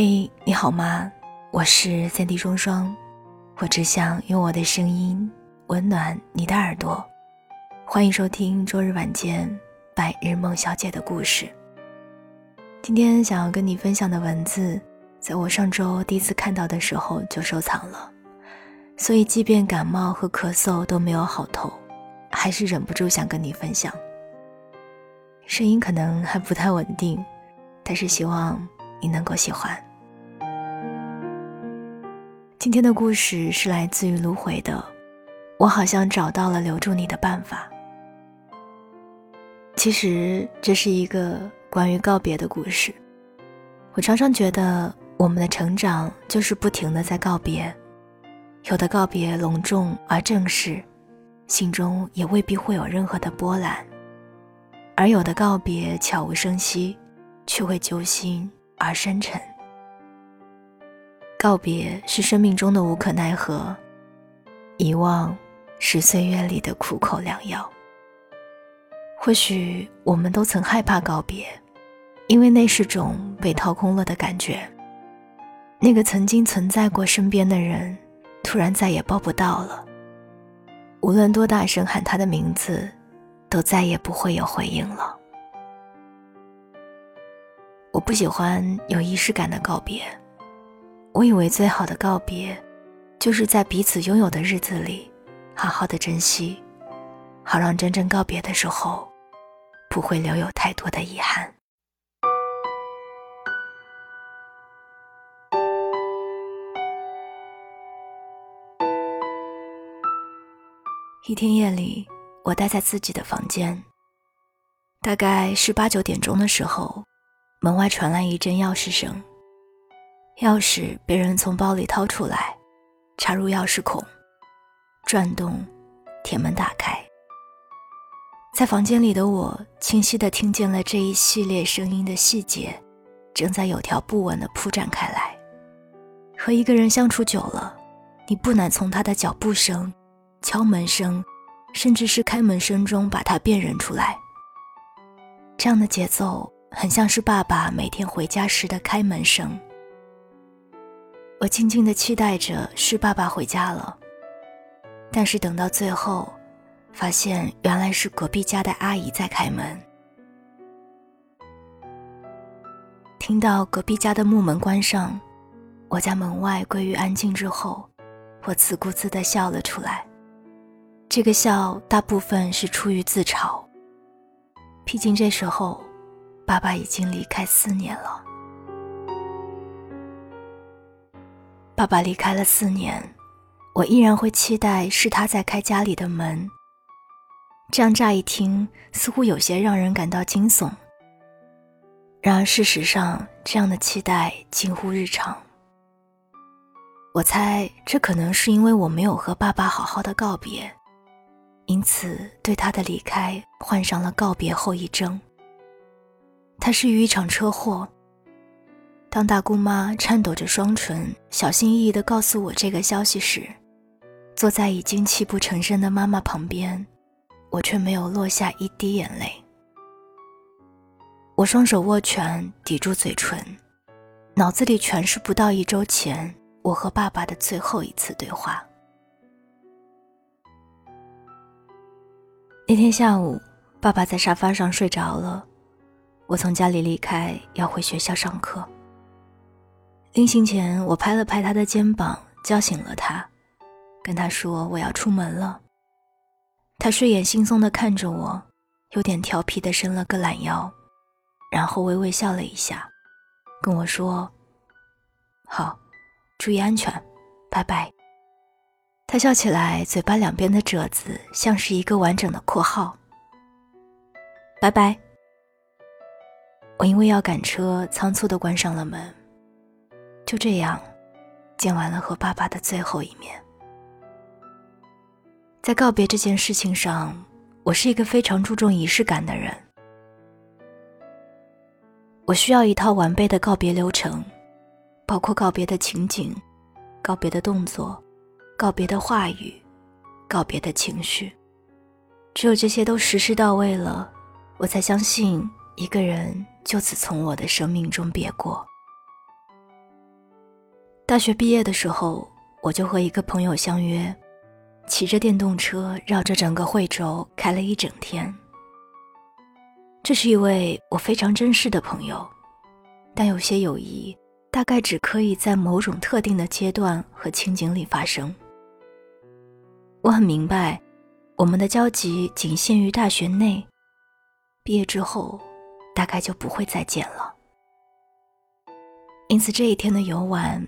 嘿，你好吗？我是三 D 双双，我只想用我的声音温暖你的耳朵。欢迎收听周日晚间白日梦小姐的故事。今天想要跟你分享的文字，在我上周第一次看到的时候就收藏了，所以即便感冒和咳嗽都没有好透，还是忍不住想跟你分享。声音可能还不太稳定，但是希望你能够喜欢。今天的故事是来自于芦荟的，我好像找到了留住你的办法。其实这是一个关于告别的故事。我常常觉得，我们的成长就是不停的在告别，有的告别隆重而正式，心中也未必会有任何的波澜。而有的告别悄无声息，却会揪心而深沉。告别是生命中的无可奈何，遗忘是岁月里的苦口良药。或许我们都曾害怕告别，因为那是种被掏空了的感觉。那个曾经存在过身边的人，突然再也抱不到了。无论多大声喊他的名字。都再也不会有回应了。我不喜欢有仪式感的告别。我以为最好的告别，就是在彼此拥有的日子里，好好的珍惜，好让真正告别的时候，不会留有太多的遗憾。一天夜里。我待在自己的房间。大概是八九点钟的时候，门外传来一阵钥匙声。钥匙被人从包里掏出来，插入钥匙孔，转动，铁门打开。在房间里的我，清晰地听见了这一系列声音的细节，正在有条不紊地铺展开来。和一个人相处久了，你不难从他的脚步声、敲门声。甚至是开门声中把他辨认出来。这样的节奏很像是爸爸每天回家时的开门声。我静静的期待着是爸爸回家了，但是等到最后，发现原来是隔壁家的阿姨在开门。听到隔壁家的木门关上，我家门外归于安静之后，我自顾自的笑了出来。这个笑大部分是出于自嘲。毕竟这时候，爸爸已经离开四年了。爸爸离开了四年，我依然会期待是他在开家里的门。这样乍一听似乎有些让人感到惊悚。然而事实上，这样的期待近乎日常。我猜这可能是因为我没有和爸爸好好的告别。因此，对他的离开患上了告别后遗症。他是于一场车祸。当大姑妈颤抖着双唇，小心翼翼地告诉我这个消息时，坐在已经泣不成声的妈妈旁边，我却没有落下一滴眼泪。我双手握拳抵住嘴唇，脑子里全是不到一周前我和爸爸的最后一次对话。那天下午，爸爸在沙发上睡着了，我从家里离开，要回学校上课。临行前，我拍了拍他的肩膀，叫醒了他，跟他说我要出门了。他睡眼惺忪地看着我，有点调皮地伸了个懒腰，然后微微笑了一下，跟我说：“好，注意安全，拜拜。”他笑起来，嘴巴两边的褶子像是一个完整的括号。拜拜。我因为要赶车，仓促的关上了门。就这样，见完了和爸爸的最后一面。在告别这件事情上，我是一个非常注重仪式感的人。我需要一套完备的告别流程，包括告别的情景、告别的动作。告别的话语，告别的情绪，只有这些都实施到位了，我才相信一个人就此从我的生命中别过。大学毕业的时候，我就和一个朋友相约，骑着电动车绕着整个惠州开了一整天。这是一位我非常珍视的朋友，但有些友谊大概只可以在某种特定的阶段和情景里发生。我很明白，我们的交集仅限于大学内，毕业之后大概就不会再见了。因此，这一天的游玩，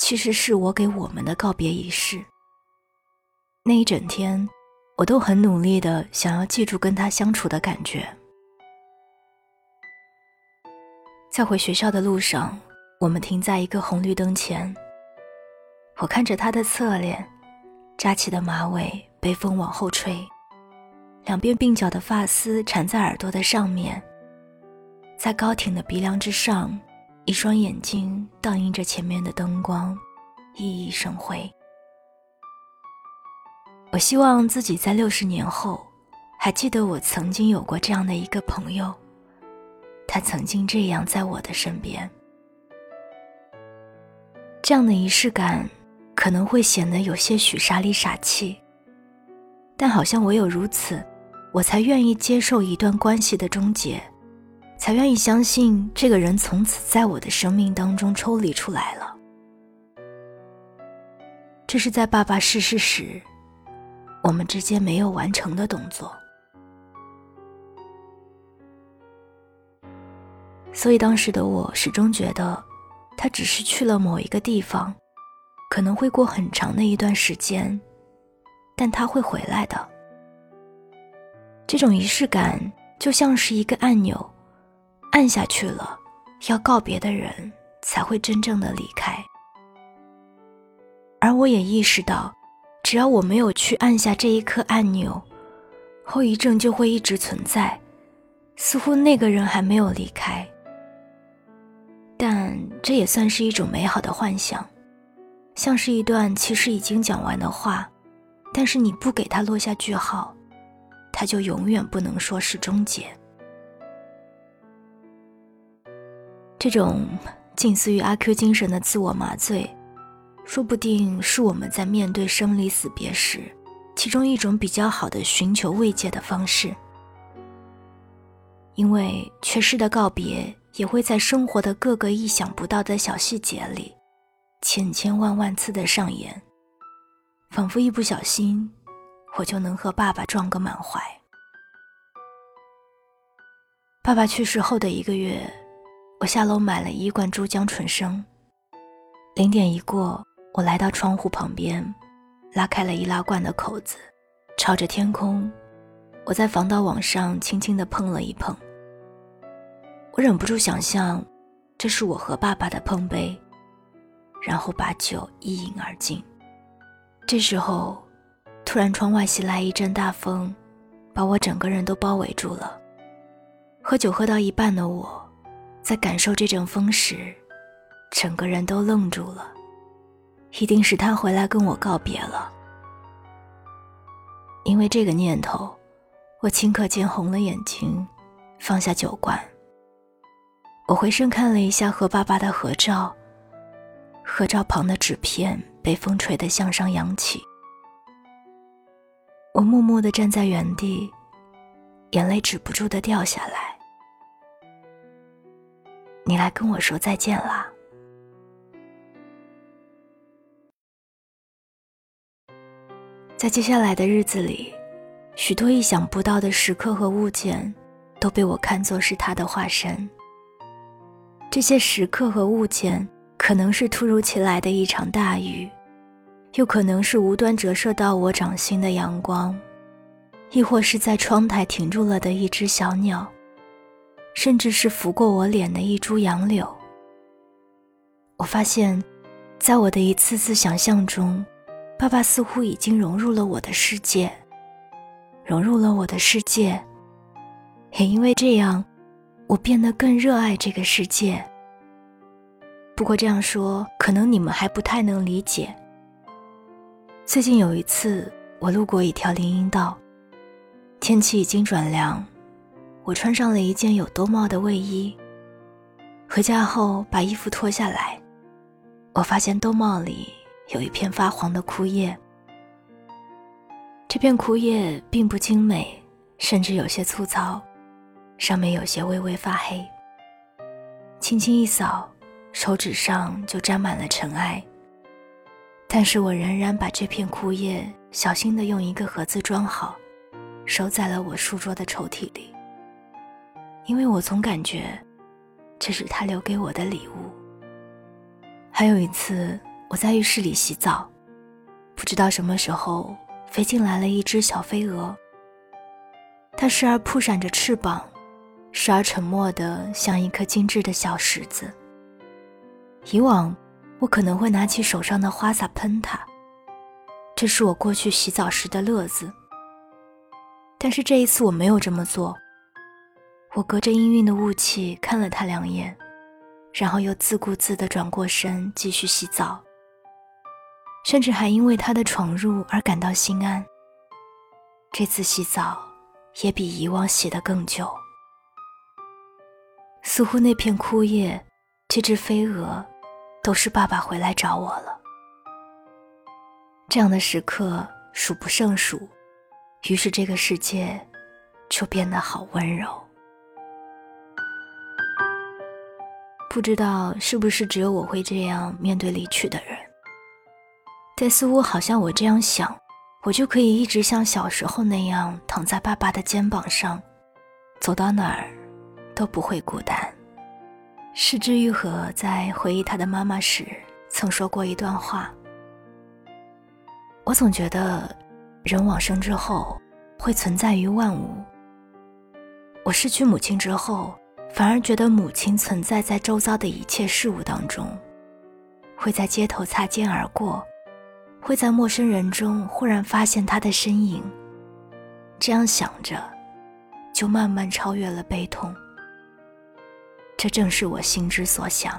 其实是我给我们的告别仪式。那一整天，我都很努力的想要记住跟他相处的感觉。在回学校的路上，我们停在一个红绿灯前。我看着他的侧脸，扎起的马尾被风往后吹，两边鬓角的发丝缠在耳朵的上面，在高挺的鼻梁之上，一双眼睛倒映着前面的灯光，熠熠生辉。我希望自己在六十年后，还记得我曾经有过这样的一个朋友。他曾经这样在我的身边，这样的仪式感可能会显得有些许傻里傻气，但好像唯有如此，我才愿意接受一段关系的终结，才愿意相信这个人从此在我的生命当中抽离出来了。这是在爸爸逝世时，我们之间没有完成的动作。所以当时的我始终觉得，他只是去了某一个地方，可能会过很长的一段时间，但他会回来的。这种仪式感就像是一个按钮，按下去了，要告别的人才会真正的离开。而我也意识到，只要我没有去按下这一颗按钮，后遗症就会一直存在，似乎那个人还没有离开。但这也算是一种美好的幻想，像是一段其实已经讲完的话，但是你不给它落下句号，它就永远不能说是终结。这种近似于阿 Q 精神的自我麻醉，说不定是我们在面对生离死别时，其中一种比较好的寻求慰藉的方式。因为缺失的告别。也会在生活的各个意想不到的小细节里，千千万万次的上演，仿佛一不小心，我就能和爸爸撞个满怀。爸爸去世后的一个月，我下楼买了一罐珠江纯生。零点一过，我来到窗户旁边，拉开了易拉罐的口子，朝着天空，我在防盗网上轻轻地碰了一碰。我忍不住想象，这是我和爸爸的碰杯，然后把酒一饮而尽。这时候，突然窗外袭来一阵大风，把我整个人都包围住了。喝酒喝到一半的我，在感受这阵风时，整个人都愣住了。一定是他回来跟我告别了。因为这个念头，我顷刻间红了眼睛，放下酒罐。我回身看了一下和爸爸的合照，合照旁的纸片被风吹得向上扬起。我默默地站在原地，眼泪止不住地掉下来。你来跟我说再见啦。在接下来的日子里，许多意想不到的时刻和物件，都被我看作是他的化身。这些时刻和物件，可能是突如其来的一场大雨，又可能是无端折射到我掌心的阳光，亦或是在窗台停住了的一只小鸟，甚至是拂过我脸的一株杨柳。我发现，在我的一次次想象中，爸爸似乎已经融入了我的世界，融入了我的世界，也因为这样。我变得更热爱这个世界。不过这样说，可能你们还不太能理解。最近有一次，我路过一条林荫道，天气已经转凉，我穿上了一件有兜帽的卫衣。回家后把衣服脱下来，我发现兜帽里有一片发黄的枯叶。这片枯叶并不精美，甚至有些粗糙，上面有些微微发黑。轻轻一扫，手指上就沾满了尘埃。但是我仍然把这片枯叶小心地用一个盒子装好，收在了我书桌的抽屉里。因为我总感觉，这是他留给我的礼物。还有一次，我在浴室里洗澡，不知道什么时候飞进来了一只小飞蛾。它时而扑闪着翅膀，时而沉默的像一颗精致的小石子。以往。我可能会拿起手上的花洒喷它，这是我过去洗澡时的乐子。但是这一次我没有这么做。我隔着氤氲的雾气看了他两眼，然后又自顾自地转过身继续洗澡，甚至还因为他的闯入而感到心安。这次洗澡也比以往洗得更久。似乎那片枯叶，这只飞蛾。都是爸爸回来找我了。这样的时刻数不胜数，于是这个世界就变得好温柔。不知道是不是只有我会这样面对离去的人，但似乎好像我这样想，我就可以一直像小时候那样躺在爸爸的肩膀上，走到哪儿都不会孤单。失之愈合在回忆他的妈妈时，曾说过一段话。我总觉得，人往生之后会存在于万物。我失去母亲之后，反而觉得母亲存在在周遭的一切事物当中，会在街头擦肩而过，会在陌生人中忽然发现她的身影。这样想着，就慢慢超越了悲痛。这正是我心之所想。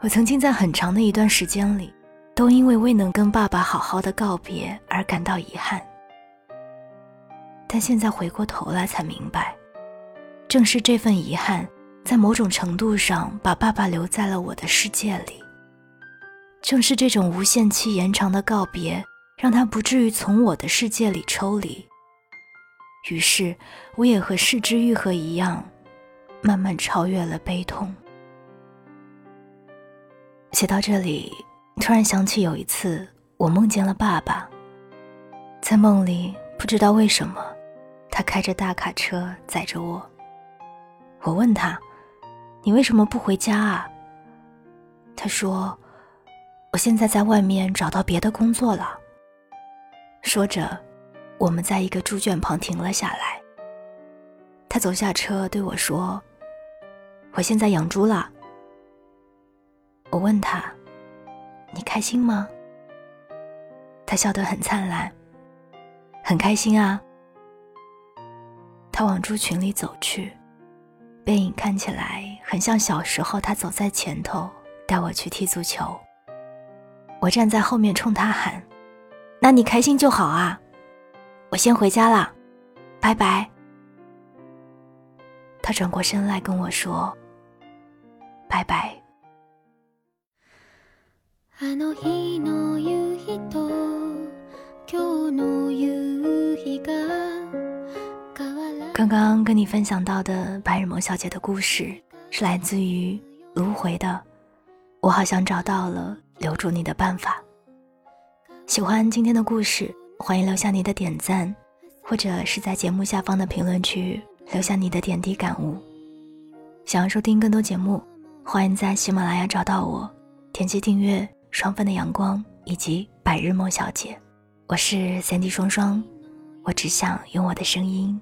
我曾经在很长的一段时间里，都因为未能跟爸爸好好的告别而感到遗憾。但现在回过头来才明白，正是这份遗憾，在某种程度上把爸爸留在了我的世界里。正是这种无限期延长的告别，让他不至于从我的世界里抽离。于是，我也和世之愈合一样。慢慢超越了悲痛。写到这里，突然想起有一次，我梦见了爸爸。在梦里，不知道为什么，他开着大卡车载着我。我问他：“你为什么不回家啊？”他说：“我现在在外面找到别的工作了。”说着，我们在一个猪圈旁停了下来。他走下车对我说。我现在养猪了。我问他：“你开心吗？”他笑得很灿烂，很开心啊。他往猪群里走去，背影看起来很像小时候他走在前头带我去踢足球。我站在后面冲他喊：“那你开心就好啊！”我先回家了，拜拜。他转过身来跟我说：“拜拜。”刚刚跟你分享到的白日梦小姐的故事，是来自于芦荟的。我好像找到了留住你的办法。喜欢今天的故事，欢迎留下你的点赞，或者是在节目下方的评论区。留下你的点滴感悟。想要收听更多节目，欢迎在喜马拉雅找到我，点击订阅《双份的阳光》以及《白日梦小姐》。我是三 D 双双，我只想用我的声音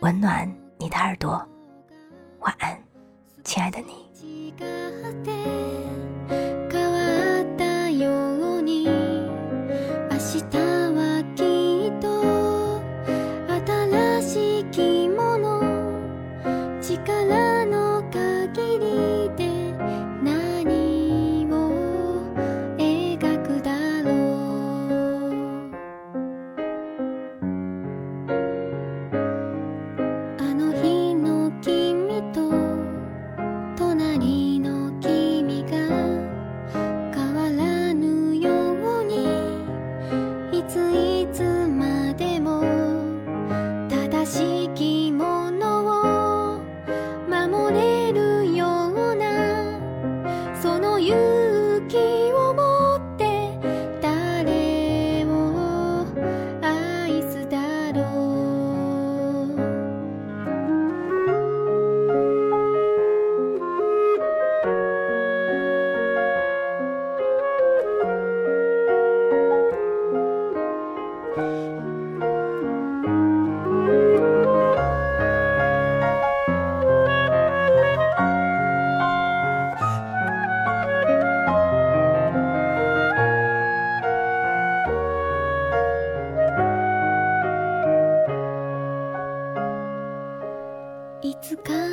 温暖你的耳朵。晚安亲爱的你。つか